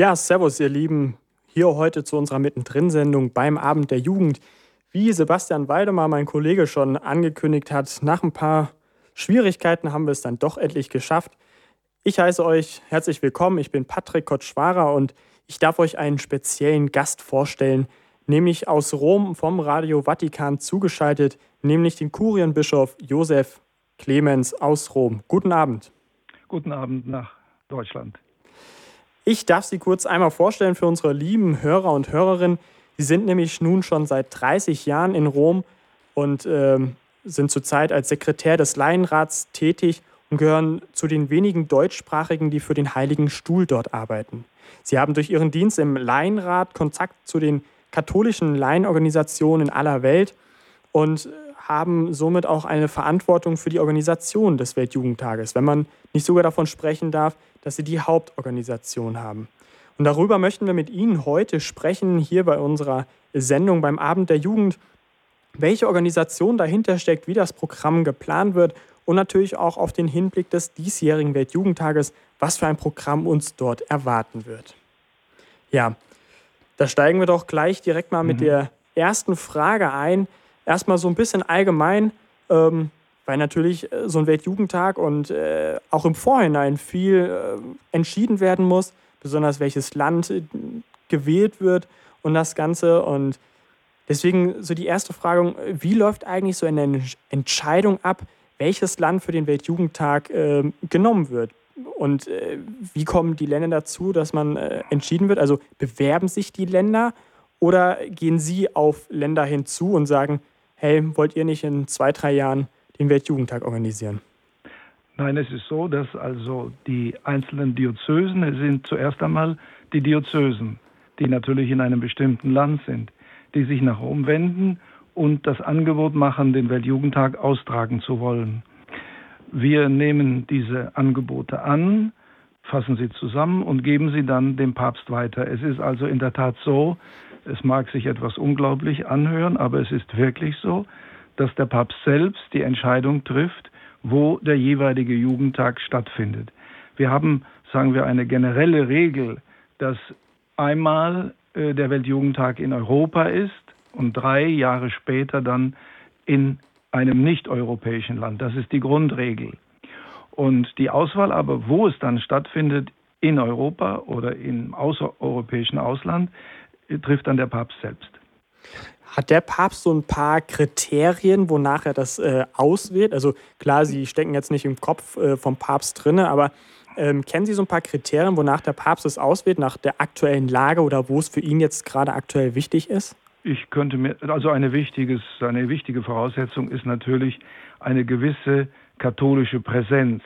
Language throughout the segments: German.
Ja, servus, ihr Lieben. Hier heute zu unserer Mittendrin-Sendung beim Abend der Jugend. Wie Sebastian Waldemar, mein Kollege, schon angekündigt hat, nach ein paar Schwierigkeiten haben wir es dann doch endlich geschafft. Ich heiße euch herzlich willkommen. Ich bin Patrick Kotschwara und ich darf euch einen speziellen Gast vorstellen, nämlich aus Rom vom Radio Vatikan zugeschaltet, nämlich den Kurienbischof Josef Clemens aus Rom. Guten Abend. Guten Abend nach Deutschland. Ich darf Sie kurz einmal vorstellen für unsere lieben Hörer und Hörerinnen. Sie sind nämlich nun schon seit 30 Jahren in Rom und äh, sind zurzeit als Sekretär des Laienrats tätig und gehören zu den wenigen Deutschsprachigen, die für den Heiligen Stuhl dort arbeiten. Sie haben durch ihren Dienst im Laienrat Kontakt zu den katholischen Laienorganisationen in aller Welt und haben somit auch eine Verantwortung für die Organisation des Weltjugendtages, wenn man nicht sogar davon sprechen darf, dass sie die Hauptorganisation haben. Und darüber möchten wir mit Ihnen heute sprechen, hier bei unserer Sendung beim Abend der Jugend, welche Organisation dahinter steckt, wie das Programm geplant wird und natürlich auch auf den Hinblick des diesjährigen Weltjugendtages, was für ein Programm uns dort erwarten wird. Ja, da steigen wir doch gleich direkt mal mhm. mit der ersten Frage ein. Erstmal so ein bisschen allgemein. Ähm, weil natürlich äh, so ein Weltjugendtag und äh, auch im Vorhinein viel äh, entschieden werden muss, besonders welches Land äh, gewählt wird und das Ganze. Und deswegen so die erste Frage, wie läuft eigentlich so eine Entscheidung ab, welches Land für den Weltjugendtag ähm, genommen wird? Und äh, wie kommen die Länder dazu, dass man äh, entschieden wird? Also bewerben sich die Länder oder gehen sie auf Länder hinzu und sagen, hey, wollt ihr nicht in zwei, drei Jahren den Weltjugendtag organisieren? Nein, es ist so, dass also die einzelnen Diözesen, es sind zuerst einmal die Diözesen, die natürlich in einem bestimmten Land sind, die sich nach Rom wenden und das Angebot machen, den Weltjugendtag austragen zu wollen. Wir nehmen diese Angebote an, fassen sie zusammen und geben sie dann dem Papst weiter. Es ist also in der Tat so, es mag sich etwas unglaublich anhören, aber es ist wirklich so, dass der Papst selbst die Entscheidung trifft, wo der jeweilige Jugendtag stattfindet. Wir haben, sagen wir, eine generelle Regel, dass einmal äh, der Weltjugendtag in Europa ist und drei Jahre später dann in einem nicht-europäischen Land. Das ist die Grundregel. Und die Auswahl aber, wo es dann stattfindet, in Europa oder im außereuropäischen Ausland, trifft dann der Papst selbst. Hat der Papst so ein paar Kriterien, wonach er das äh, auswählt? Also klar, Sie stecken jetzt nicht im Kopf äh, vom Papst drin, aber ähm, kennen Sie so ein paar Kriterien, wonach der Papst es auswählt, nach der aktuellen Lage oder wo es für ihn jetzt gerade aktuell wichtig ist? Ich könnte mir, also eine, wichtiges, eine wichtige Voraussetzung ist natürlich eine gewisse katholische Präsenz.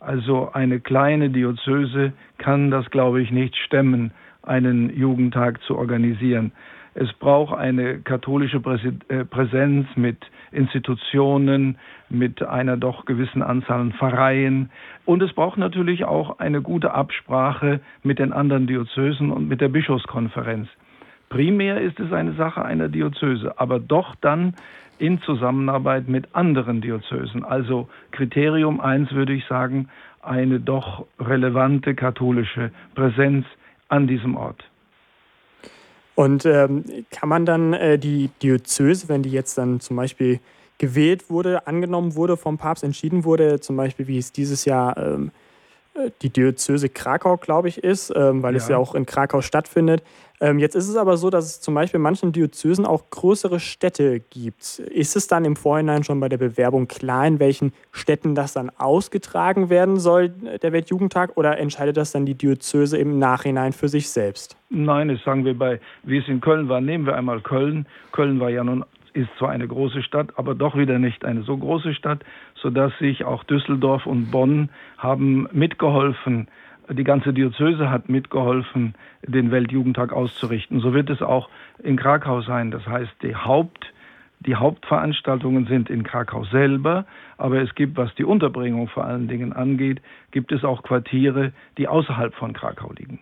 Also eine kleine Diözese kann das, glaube ich, nicht stemmen, einen Jugendtag zu organisieren. Es braucht eine katholische äh, Präsenz mit Institutionen, mit einer doch gewissen Anzahl an Pfarreien. Und es braucht natürlich auch eine gute Absprache mit den anderen Diözesen und mit der Bischofskonferenz. Primär ist es eine Sache einer Diözese, aber doch dann in Zusammenarbeit mit anderen Diözesen. Also Kriterium eins würde ich sagen, eine doch relevante katholische Präsenz an diesem Ort. Und ähm, kann man dann äh, die Diözese, wenn die jetzt dann zum Beispiel gewählt wurde, angenommen wurde vom Papst, entschieden wurde, zum Beispiel wie es dieses Jahr ähm, äh, die Diözese Krakau, glaube ich, ist, ähm, weil ja. es ja auch in Krakau stattfindet. Ähm, jetzt ist es aber so, dass es zum Beispiel in manchen Diözesen auch größere Städte gibt. Ist es dann im Vorhinein schon bei der Bewerbung klar, in welchen Städten das dann ausgetragen werden soll, äh, der Weltjugendtag, oder entscheidet das dann die Diözese im Nachhinein für sich selbst? Nein, das sagen wir bei, wie es in Köln war, nehmen wir einmal Köln. Köln war ja nun ist zwar eine große Stadt, aber doch wieder nicht eine so große Stadt, sodass sich auch Düsseldorf und Bonn haben mitgeholfen, die ganze Diözese hat mitgeholfen, den Weltjugendtag auszurichten. So wird es auch in Krakau sein. Das heißt, die, Haupt, die Hauptveranstaltungen sind in Krakau selber, aber es gibt, was die Unterbringung vor allen Dingen angeht, gibt es auch Quartiere, die außerhalb von Krakau liegen.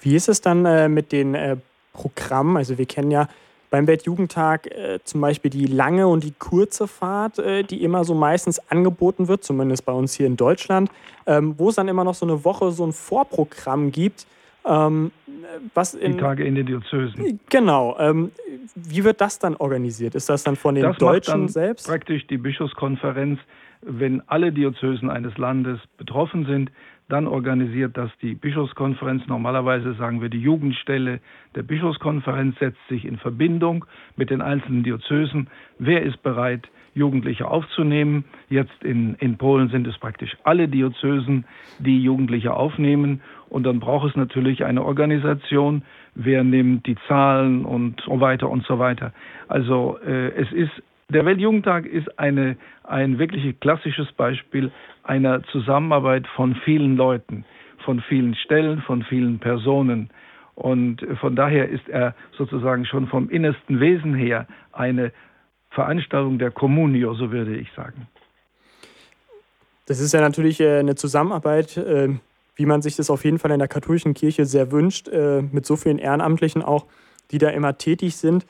Wie ist es dann äh, mit den äh, Programmen? Also wir kennen ja beim Weltjugendtag äh, zum Beispiel die lange und die kurze Fahrt, äh, die immer so meistens angeboten wird, zumindest bei uns hier in Deutschland, ähm, wo es dann immer noch so eine Woche so ein Vorprogramm gibt, Ähm, was in, die Tage in den Diözesen. Genau. Ähm, wie wird das dann organisiert? Ist das dann von den das Deutschen selbst? Praktisch die Bischofskonferenz, wenn alle Diözesen eines Landes betroffen sind, dann organisiert das die Bischofskonferenz. Normalerweise sagen wir, die Jugendstelle der Bischofskonferenz setzt sich in Verbindung mit den einzelnen Diözesen. Wer ist bereit, Jugendliche aufzunehmen? Jetzt in, in Polen sind es praktisch alle Diözesen, die Jugendliche aufnehmen. Und dann braucht es natürlich eine Organisation. Wer nimmt die Zahlen und so weiter und so weiter. Also äh, es ist der Weltjugendtag ist eine, ein wirklich klassisches Beispiel einer Zusammenarbeit von vielen Leuten, von vielen Stellen, von vielen Personen. Und von daher ist er sozusagen schon vom innersten Wesen her eine Veranstaltung der Communio, so würde ich sagen. Das ist ja natürlich äh, eine Zusammenarbeit, äh, wie man sich das auf jeden Fall in der katholischen Kirche sehr wünscht, äh, mit so vielen Ehrenamtlichen auch, die da immer tätig sind.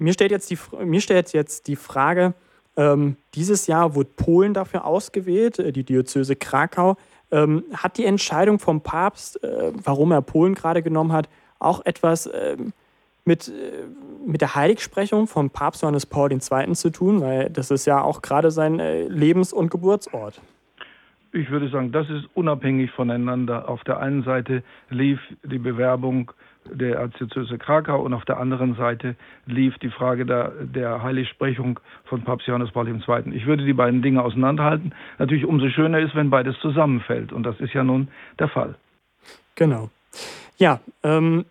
Mir stellt jetzt die, mir stellt jetzt die Frage, ähm, dieses Jahr wurde Polen dafür ausgewählt, äh, die Diözese Krakau. Ähm, hat die Entscheidung vom Papst, äh, warum er Polen gerade genommen hat, auch etwas ähm, mit, äh, mit der Heiligsprechung vom Papst Johannes Paul II. zu tun? Weil das ist ja auch gerade sein äh, Lebens- und Geburtsort. Ich würde sagen, das ist unabhängig voneinander. Auf der einen Seite lief die Bewerbung der Erzdiözese Krakau und auf der anderen Seite lief die Frage der, der Heiligsprechung von Papst Johannes Paul II. Ich würde die beiden Dinge auseinanderhalten. Natürlich umso schöner ist, wenn beides zusammenfällt und das ist ja nun der Fall. Genau. Ja, ähm,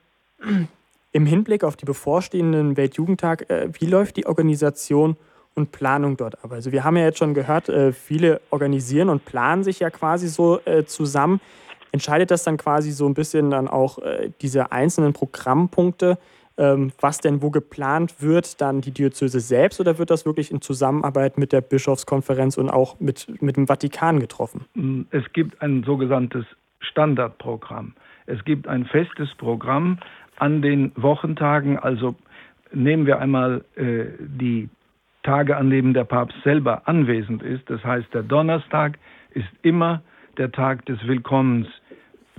im Hinblick auf die bevorstehenden Weltjugendtag, äh, wie läuft die Organisation und Planung dort ab? Also wir haben ja jetzt schon gehört, äh, viele organisieren und planen sich ja quasi so äh, zusammen entscheidet das dann quasi so ein bisschen dann auch äh, diese einzelnen Programmpunkte, ähm, was denn wo geplant wird, dann die Diözese selbst oder wird das wirklich in Zusammenarbeit mit der Bischofskonferenz und auch mit, mit dem Vatikan getroffen? Mm, es gibt ein sogenanntes Standardprogramm. Es gibt ein festes Programm an den Wochentagen, also nehmen wir einmal äh, die Tage, an denen der Papst selber anwesend ist. Das heißt, der Donnerstag ist immer der Tag des Willkommens,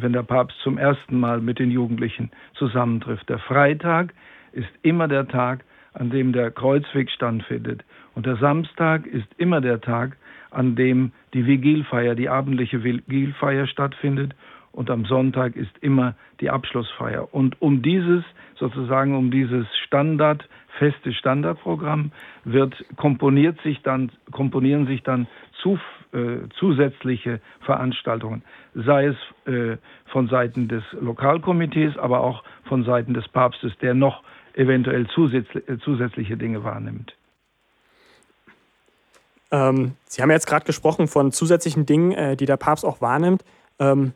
wenn der Papst zum ersten Mal mit den Jugendlichen zusammentrifft. Der Freitag ist immer der Tag, an dem der Kreuzweg stattfindet. Und der Samstag ist immer der Tag, an dem die Vigilfeier, die abendliche Vigilfeier stattfindet. Und am Sonntag ist immer die Abschlussfeier. Und um dieses, sozusagen um dieses Standard, feste Standardprogramm wird komponiert sich dann, komponieren sich dann zu, äh, zusätzliche Veranstaltungen, sei es äh, von Seiten des Lokalkomitees, aber auch von Seiten des Papstes, der noch eventuell zusätzlich, äh, zusätzliche Dinge wahrnimmt. Ähm, Sie haben jetzt gerade gesprochen von zusätzlichen Dingen, äh, die der Papst auch wahrnimmt. Ähm,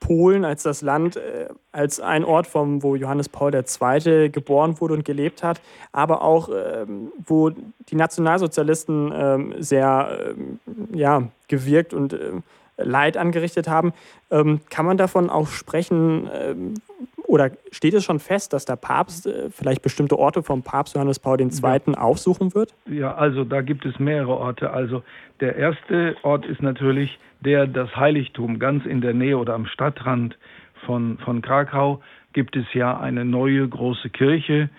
Polen als das Land, äh, als ein Ort, vom, wo Johannes Paul II. geboren wurde und gelebt hat, aber auch, ähm, wo die Nationalsozialisten ähm, sehr ähm, ja, gewirkt und Leid angerichtet haben. Kann man davon auch sprechen, oder steht es schon fest, dass der Papst äh, vielleicht bestimmte Orte vom Papst Johannes Paul II. Ja. aufsuchen wird? Ja, also da gibt es mehrere Orte. Also der erste Ort ist natürlich der das Heiligtum ganz in der Nähe oder am Stadtrand von, von Krakau gibt es ja eine neue große Kirche,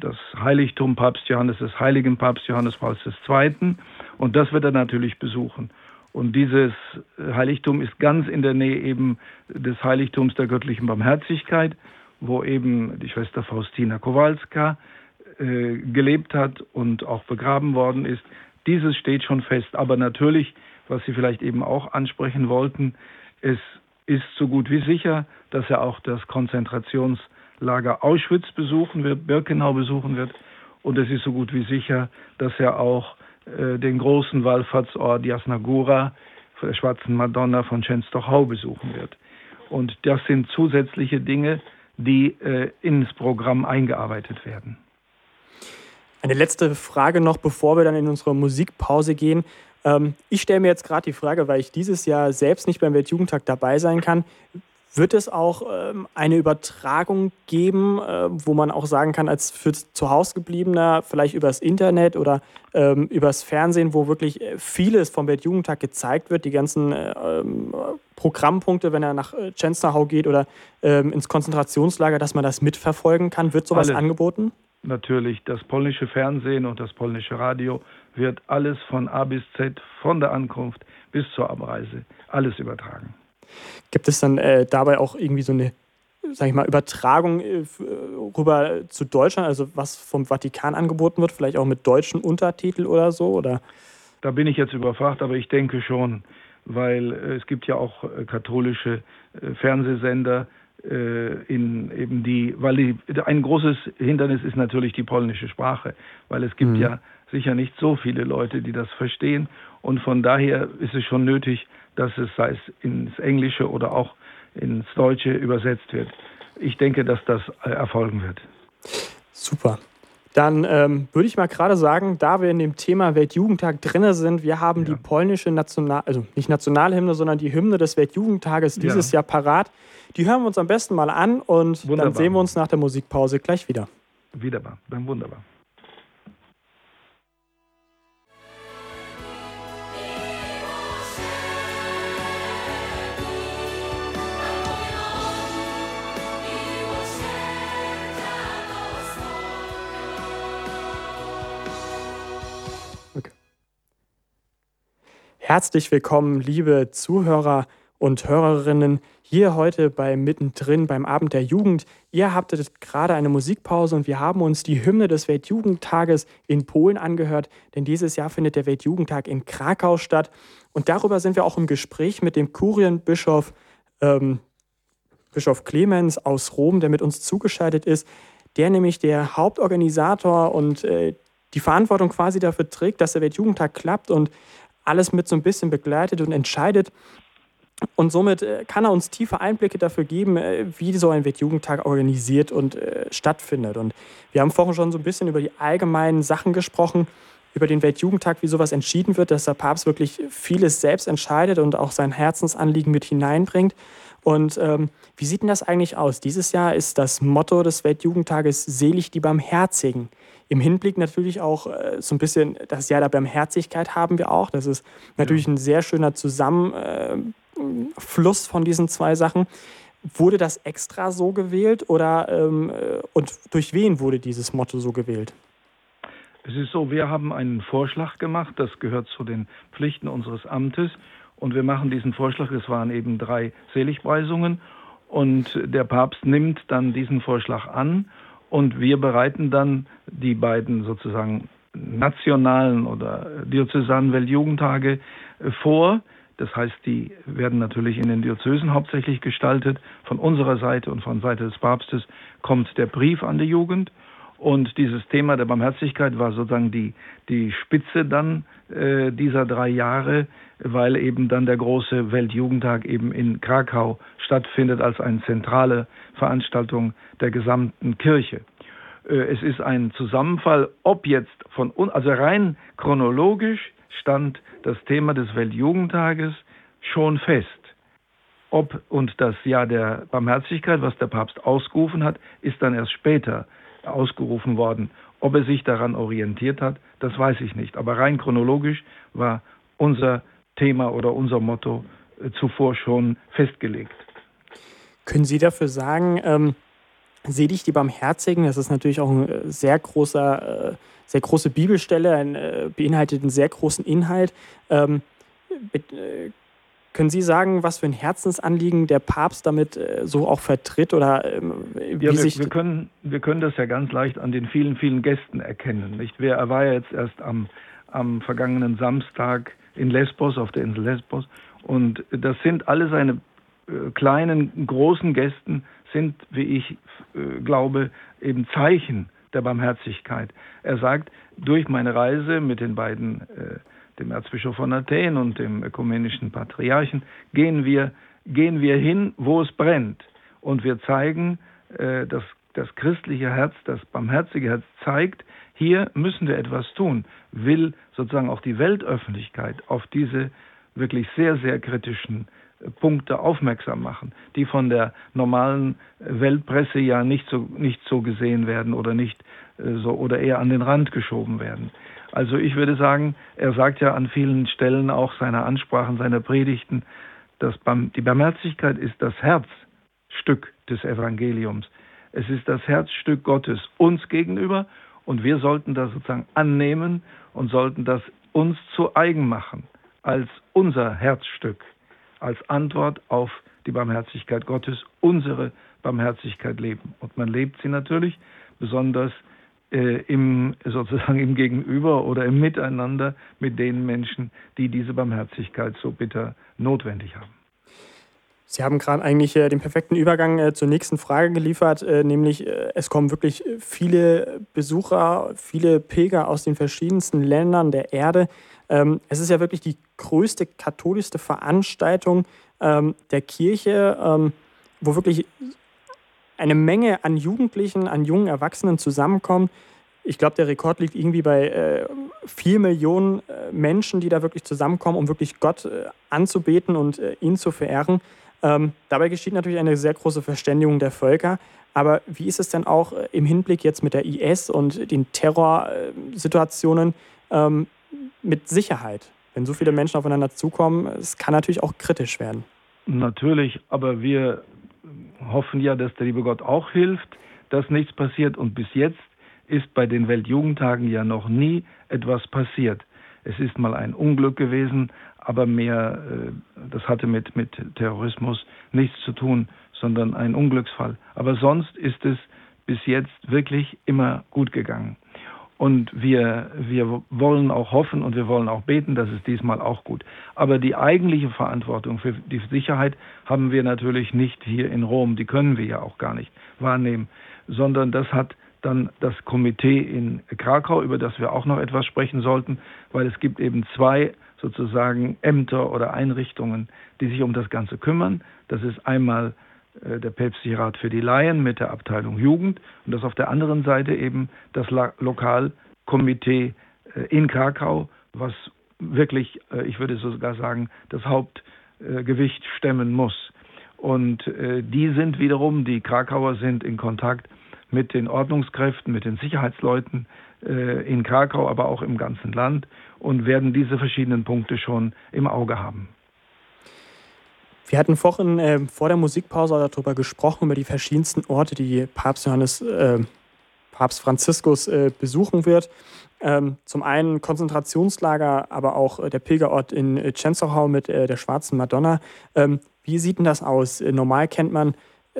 das Heiligtum Papst Johannes des heiligen Papst Johannes Pauls II. Und das wird er natürlich besuchen. Und dieses Heiligtum ist ganz in der Nähe eben des Heiligtums der göttlichen Barmherzigkeit, wo eben die Schwester Faustina Kowalska äh, gelebt hat und auch begraben worden ist. Dieses steht schon fest. Aber natürlich was Sie vielleicht eben auch ansprechen wollten. Es ist so gut wie sicher, dass er auch das Konzentrationslager Auschwitz besuchen wird, Birkenau besuchen wird. Und es ist so gut wie sicher, dass er auch den großen Wallfahrtsort Jasnagura, der Schwarzen Madonna von Częstochow besuchen wird. Und das sind zusätzliche Dinge, die äh, ins Programm eingearbeitet werden. Eine letzte Frage noch, bevor wir dann in unsere Musikpause gehen. Ähm, ich stelle mir jetzt gerade die Frage, weil ich dieses Jahr selbst nicht beim Weltjugendtag dabei sein kann, Wird es auch ähm, eine Übertragung geben, äh, wo man auch sagen kann, als für zu Hause gebliebener, vielleicht übers Internet oder ähm, übers Fernsehen, wo wirklich äh, vieles vom Weltjugendtag gezeigt wird, die ganzen äh, ähm, Programmpunkte, wenn er nach äh, Czenstachau geht oder ähm, ins Konzentrationslager, dass man das mitverfolgen kann? Wird sowas alles, angeboten? Natürlich, das polnische Fernsehen und das polnische Radio wird alles von A bis Z, von der Ankunft bis zur Abreise, alles übertragen. Gibt es dann äh, dabei auch irgendwie so eine, sag ich mal, Übertragung äh, rüber zu Deutschland, also was vom Vatikan angeboten wird, vielleicht auch mit deutschen Untertitel oder so? Oder? Da bin ich jetzt überfragt, aber ich denke schon, weil äh, es gibt ja auch äh, katholische äh, Fernsehsender, äh, in eben die, weil die, ein großes Hindernis ist natürlich die polnische Sprache, weil es gibt mhm. ja sicher nicht so viele Leute, die das verstehen und von daher ist es schon nötig, dass es sei es ins Englische oder auch ins Deutsche übersetzt wird. Ich denke, dass das äh, erfolgen wird. Super. Dann ähm, würde ich mal gerade sagen, da wir in dem Thema Weltjugendtag drin sind, wir haben ja. die polnische National, also nicht Nationalhymne, sondern die Hymne des Weltjugendtages dieses ja. Jahr parat. Die hören wir uns am besten mal an und wunderbar. dann sehen wir uns nach der Musikpause gleich wieder. Wunderbar, dann wunderbar. Herzlich willkommen, liebe Zuhörer und Hörerinnen, hier heute bei Mittendrin beim Abend der Jugend. Ihr habt gerade eine Musikpause und wir haben uns die Hymne des Weltjugendtages in Polen angehört, denn dieses Jahr findet der Weltjugendtag in Krakau statt. Und darüber sind wir auch im Gespräch mit dem Kurienbischof ähm, Bischof Clemens aus Rom, der mit uns zugeschaltet ist, der nämlich der Hauptorganisator und äh, die Verantwortung quasi dafür trägt, dass der Weltjugendtag klappt und alles mit so ein bisschen begleitet und entscheidet. Und somit äh, kann er uns tiefe Einblicke dafür geben, äh, wie so ein Weltjugendtag organisiert und äh, stattfindet. Und wir haben vorhin schon so ein bisschen über die allgemeinen Sachen gesprochen, über den Weltjugendtag, wie sowas entschieden wird, dass der Papst wirklich vieles selbst entscheidet und auch sein Herzensanliegen mit hineinbringt. Und ähm, wie sieht denn das eigentlich aus? Dieses Jahr ist das Motto des Weltjugendtages Selig die Barmherzigen. Im Hinblick natürlich auch äh, so ein bisschen das Jahr der Barmherzigkeit haben wir auch. Das ist natürlich ja. ein sehr schöner Zusammenfluss von diesen zwei Sachen. Wurde das extra so gewählt oder ähm, äh, und durch wen wurde dieses Motto so gewählt? Es ist so, wir haben einen Vorschlag gemacht, das gehört zu den Pflichten unseres Amtes und wir machen diesen Vorschlag, es waren eben drei Seligpreisungen und der Papst nimmt dann diesen Vorschlag an und wir bereiten dann die beiden sozusagen nationalen oder diözesanen Weltjugendtage vor. Das heißt, die werden natürlich in den Diözesen hauptsächlich gestaltet. Von unserer Seite und von Seite des Papstes kommt der Brief an die Jugend. Und dieses Thema der Barmherzigkeit war sozusagen die, die Spitze dann äh, dieser drei Jahre, weil eben dann der große Weltjugendtag eben in Krakau stattfindet als eine zentrale Veranstaltung der gesamten Kirche. Äh, es ist ein Zusammenfall, ob jetzt von, also rein chronologisch stand das Thema des Weltjugendtages schon fest. Ob und das Jahr der Barmherzigkeit, was der Papst ausgerufen hat, ist dann erst später ausgerufen worden. Ob er sich daran orientiert hat, das weiß ich nicht. Aber rein chronologisch war unser Thema oder unser Motto äh, zuvor schon festgelegt. Können Sie dafür sagen, ähm, Selig die Barmherzigen, das ist natürlich auch ein äh, sehr großer, äh, sehr große Bibelstelle, ein, äh, beinhaltet einen sehr großen Inhalt. Ähm, äh, können Sie sagen, was für ein Herzensanliegen der Papst damit äh, so auch vertritt oder ähm, wie ja, wir, sich wir können wir können das ja ganz leicht an den vielen vielen Gästen erkennen. Nicht? Er war ja jetzt erst am am vergangenen Samstag in Lesbos, auf der Insel Lesbos. Und das sind alle seine äh, kleinen, großen Gästen, sind, wie ich äh, glaube, eben Zeichen der Barmherzigkeit. Er sagt, durch meine Reise mit den beiden, äh, dem Erzbischof von Athen und dem ökumenischen Patriarchen, gehen wir, gehen wir hin, wo es brennt. Und wir zeigen, äh, dass das christliche Herz, das barmherzige Herz zeigt, hier müssen wir etwas tun, will sozusagen auch die Weltöffentlichkeit auf diese wirklich sehr, sehr kritischen Punkte aufmerksam machen, die von der normalen Weltpresse ja nicht so, nicht so gesehen werden oder nicht äh, so oder eher an den Rand geschoben werden. Also ich würde sagen, er sagt ja an vielen Stellen auch seiner Ansprachen, seiner Predigten, dass die Barmherzigkeit ist das Herzstück des Evangeliums. Es ist das Herzstück Gottes uns gegenüber und wir sollten das sozusagen annehmen und sollten das uns zu eigen machen als unser Herzstück, als Antwort auf die Barmherzigkeit Gottes, unsere Barmherzigkeit leben. Und man lebt sie natürlich besonders äh, im sozusagen im Gegenüber oder im Miteinander mit den Menschen, die diese Barmherzigkeit so bitter notwendig haben. Sie haben gerade eigentlich äh, den perfekten Übergang äh, zur nächsten Frage geliefert, äh, nämlich äh, es kommen wirklich viele Besucher, viele Pilger aus den verschiedensten Ländern der Erde. Ähm, es ist ja wirklich die größte katholischste Veranstaltung ähm, der Kirche, ähm, wo wirklich eine Menge an Jugendlichen, an jungen Erwachsenen zusammenkommen. Ich glaube, der Rekord liegt irgendwie bei äh, vier Millionen äh, Menschen, die da wirklich zusammenkommen, um wirklich Gott äh, anzubeten und äh, ihn zu verehren. Ähm, dabei geschieht natürlich eine sehr große Verständigung der Völker. Aber wie ist es denn auch äh, im Hinblick jetzt mit der IS und den Terrorsituationen ähm, mit Sicherheit? Wenn so viele Menschen aufeinander zukommen, es kann natürlich auch kritisch werden. Natürlich, aber wir hoffen ja, dass der liebe Gott auch hilft, dass nichts passiert. Und bis jetzt ist bei den Weltjugendtagen ja noch nie etwas passiert. Es ist mal ein Unglück gewesen, aber mehr, äh, das hatte mit, mit Terrorismus nichts zu tun, sondern ein Unglücksfall. Aber sonst ist es bis jetzt wirklich immer gut gegangen. Und wir, wir wollen auch hoffen und wir wollen auch beten, dass es diesmal auch gut. Aber die eigentliche Verantwortung für die Sicherheit haben wir natürlich nicht hier in Rom. Die können wir ja auch gar nicht wahrnehmen, sondern das hat dann das Komitee in Krakau, über das wir auch noch etwas sprechen sollten, weil es gibt eben zwei sozusagen Ämter oder Einrichtungen, die sich um das Ganze kümmern. Das ist einmal der Päpstliche Rat für die Laien mit der Abteilung Jugend und das auf der anderen Seite eben das Lokalkomitee äh, in Krakau, was wirklich, äh, ich würde sogar sagen, das Hauptgewicht stemmen muss. Und die sind wiederum, die Krakauer sind in Kontakt mit den Ordnungskräften, mit den Sicherheitsleuten in Krakau, aber auch im ganzen Land und werden diese verschiedenen Punkte schon im Auge haben. Wir hatten vorhin äh, vor der Musikpause darüber gesprochen, über die verschiedensten Orte, die Papst Johannes, äh, Papst Franziskus äh, besuchen wird. Ähm, zum einen Konzentrationslager, aber auch äh, der Pilgerort in äh, Czenstochau mit äh, der Schwarzen Madonna. Ähm, wie sieht denn das aus? normal kennt man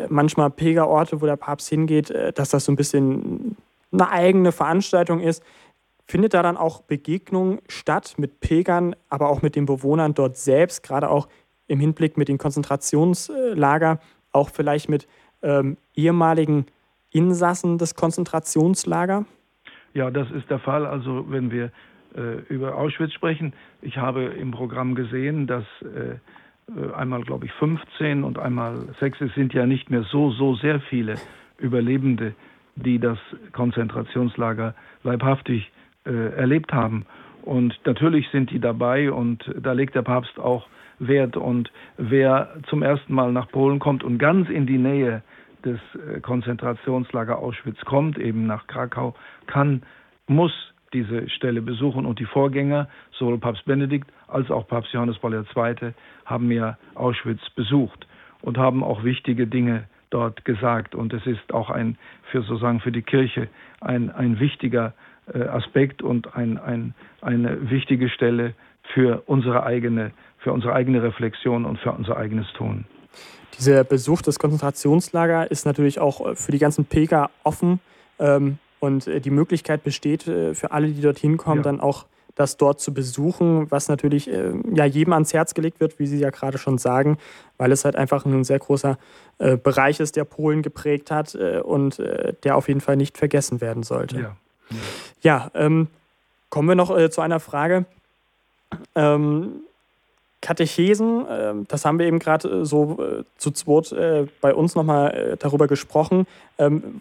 manchmal Pilgerorte, wo der Papst hingeht, dass das so ein bisschen eine eigene Veranstaltung ist. Findet da dann auch Begegnung statt mit Pilgern, aber auch mit den Bewohnern dort selbst, gerade auch im Hinblick mit den Konzentrationslager, auch vielleicht mit ähm, ehemaligen Insassen des Konzentrationslagers? Ja, das ist der Fall. Also wenn wir äh, über Auschwitz sprechen, ich habe im Programm gesehen, dass äh einmal, glaube ich, 15 und einmal 6, es sind ja nicht mehr so, so sehr viele Überlebende, die das Konzentrationslager leibhaftig äh, erlebt haben. Und natürlich sind die dabei und da legt der Papst auch Wert. Und wer zum ersten Mal nach Polen kommt und ganz in die Nähe des äh, Konzentrationslager Auschwitz kommt, eben nach Krakau, kann, muss diese Stelle besuchen. Und die Vorgänger, sowohl Papst Benedikt als auch Papst Johannes Paul II., haben ja Auschwitz besucht und haben auch wichtige Dinge dort gesagt. Und es ist auch ein, für sozusagen für die Kirche ein, ein wichtiger äh, Aspekt und ein, ein, eine wichtige Stelle für unsere eigene für unsere eigene Reflexion und für unser eigenes Tun. Dieser Besuch des Konzentrationslagers ist natürlich auch äh, für die ganzen Pilger offen ähm, und äh, die Möglichkeit besteht äh, für alle, die dorthin kommen, ja. dann auch das dort zu besuchen, was natürlich äh, ja jedem ans Herz gelegt wird, wie Sie ja gerade schon sagen, weil es halt einfach ein sehr großer äh, Bereich ist, der Polen geprägt hat äh, und der auf jeden Fall nicht vergessen werden sollte. Ja, ja. ja ähm, kommen wir noch zu einer Frage. Ähm, Katechesen, ähm, das haben wir eben gerade äh, so äh, zu zweit äh, bei uns nochmal darüber gesprochen. Ähm,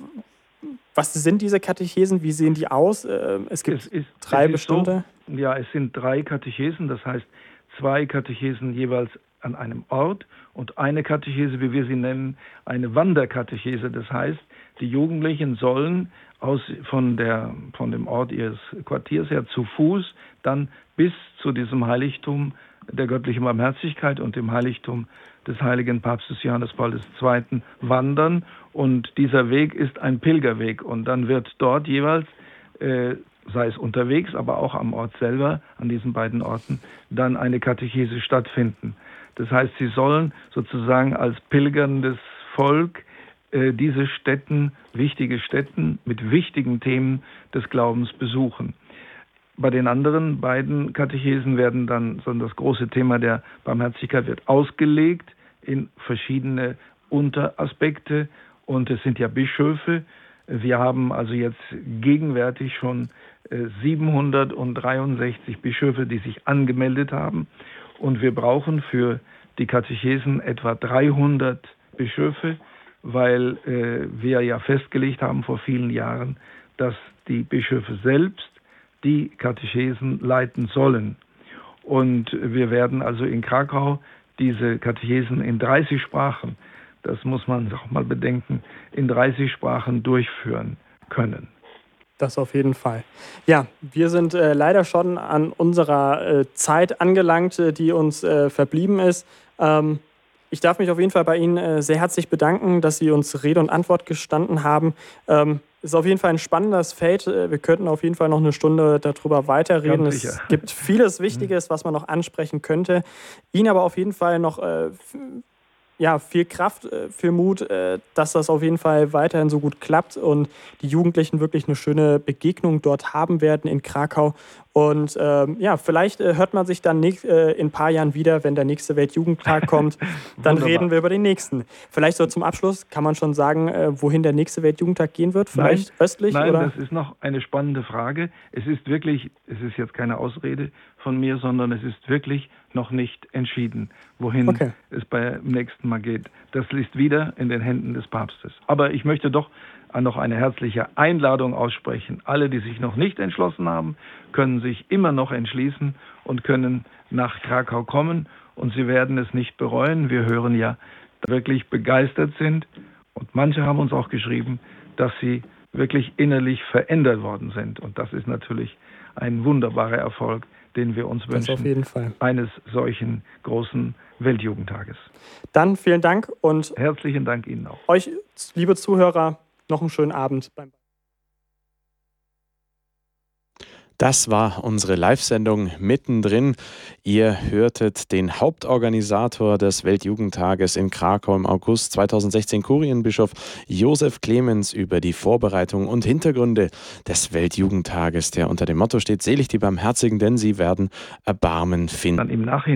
was sind diese Katechesen? Wie sehen die aus? Ähm, es gibt es ist, drei es bestimmte. So, ja, es sind drei Katechesen, das heißt zwei Katechesen jeweils an einem Ort und eine Katechese, wie wir sie nennen, eine Wanderkatechese. Das heißt, die Jugendlichen sollen aus, von, der, von dem Ort ihres Quartiers her zu Fuß dann bis zu diesem Heiligtum der göttlichen Barmherzigkeit und dem Heiligtum des heiligen Papstes Johannes Paul II. wandern. Und dieser Weg ist ein Pilgerweg. Und dann wird dort jeweils, äh, sei es unterwegs, aber auch am Ort selber, an diesen beiden Orten, dann eine Katechese stattfinden. Das heißt, sie sollen sozusagen als pilgerndes Volk äh, diese Städten, wichtige Städten mit wichtigen Themen des Glaubens besuchen. Bei den anderen beiden Katechesen werden dann, sondern das große Thema der Barmherzigkeit wird ausgelegt in verschiedene Unteraspekte und es sind ja Bischöfe. Wir haben also jetzt gegenwärtig schon 763 äh, Bischöfe, die sich angemeldet haben und wir brauchen für die Katechesen etwa 300 Bischöfe, weil äh, wir ja festgelegt haben vor vielen Jahren, dass die Bischöfe selbst die Katechesen leiten sollen. Und wir werden also in Krakau diese Katechesen in 30 Sprachen, das muss man auch mal bedenken, in 30 Sprachen durchführen können. Das auf jeden Fall. Ja, wir sind äh, leider schon an unserer äh, Zeit angelangt, äh, die uns äh, verblieben ist. Ähm, ich darf mich auf jeden Fall bei Ihnen äh, sehr herzlich bedanken, dass Sie uns Rede und Antwort gestanden haben. Ähm, ist auf jeden Fall ein spannendes Feld. Äh, wir könnten auf jeden Fall noch eine Stunde darüber weiterreden. Es gibt vieles Wichtiges, was man noch ansprechen könnte. Ihnen aber auf jeden Fall noch äh, ja, viel Kraft, äh, viel Mut, äh, dass das auf jeden Fall weiterhin so gut klappt und die Jugendlichen wirklich eine schöne Begegnung dort haben werden in Krakau. Und ähm, ja, vielleicht äh, hört man sich dann in ein paar Jahren wieder, wenn der nächste Weltjugendtag kommt. Dann reden wir über den nächsten. Vielleicht so zum Abschluss kann man schon sagen, wohin der nächste Weltjugendtag gehen wird? Vielleicht nein, östlich? Nein, oder? das ist noch eine spannende Frage. Es ist wirklich, es ist jetzt keine Ausrede von mir, sondern es ist wirklich noch nicht entschieden, wohin okay. es beim nächsten Mal geht. Das liegt wieder in den Händen des Papstes. Aber ich möchte doch noch eine herzliche Einladung aussprechen. Alle, die sich noch nicht entschlossen haben, können sich immer noch entschließen und können nach Krakau kommen und sie werden es nicht bereuen. Wir hören ja, wirklich begeistert sind und manche haben uns auch geschrieben, dass sie wirklich innerlich verändert worden sind und das ist natürlich ein wunderbarer Erfolg, den wir uns wünschen. Das auf jeden Fall. Eines solchen großen Weltjugendtages. Dann vielen Dank und herzlichen Dank Ihnen auch. Euch, liebe Zuhörer, noch einen schönen Abend. Das war unsere Live-Sendung mittendrin. Ihr hörtet den Hauptorganisator des Weltjugendtages in Krakau im August 2016, Kurienbischof Josef Clemens, über die Vorbereitung und Hintergründe des Weltjugendtages, der unter dem Motto steht: Selig die Barmherzigen, denn sie werden Erbarmen finden. Dann im Nachhinein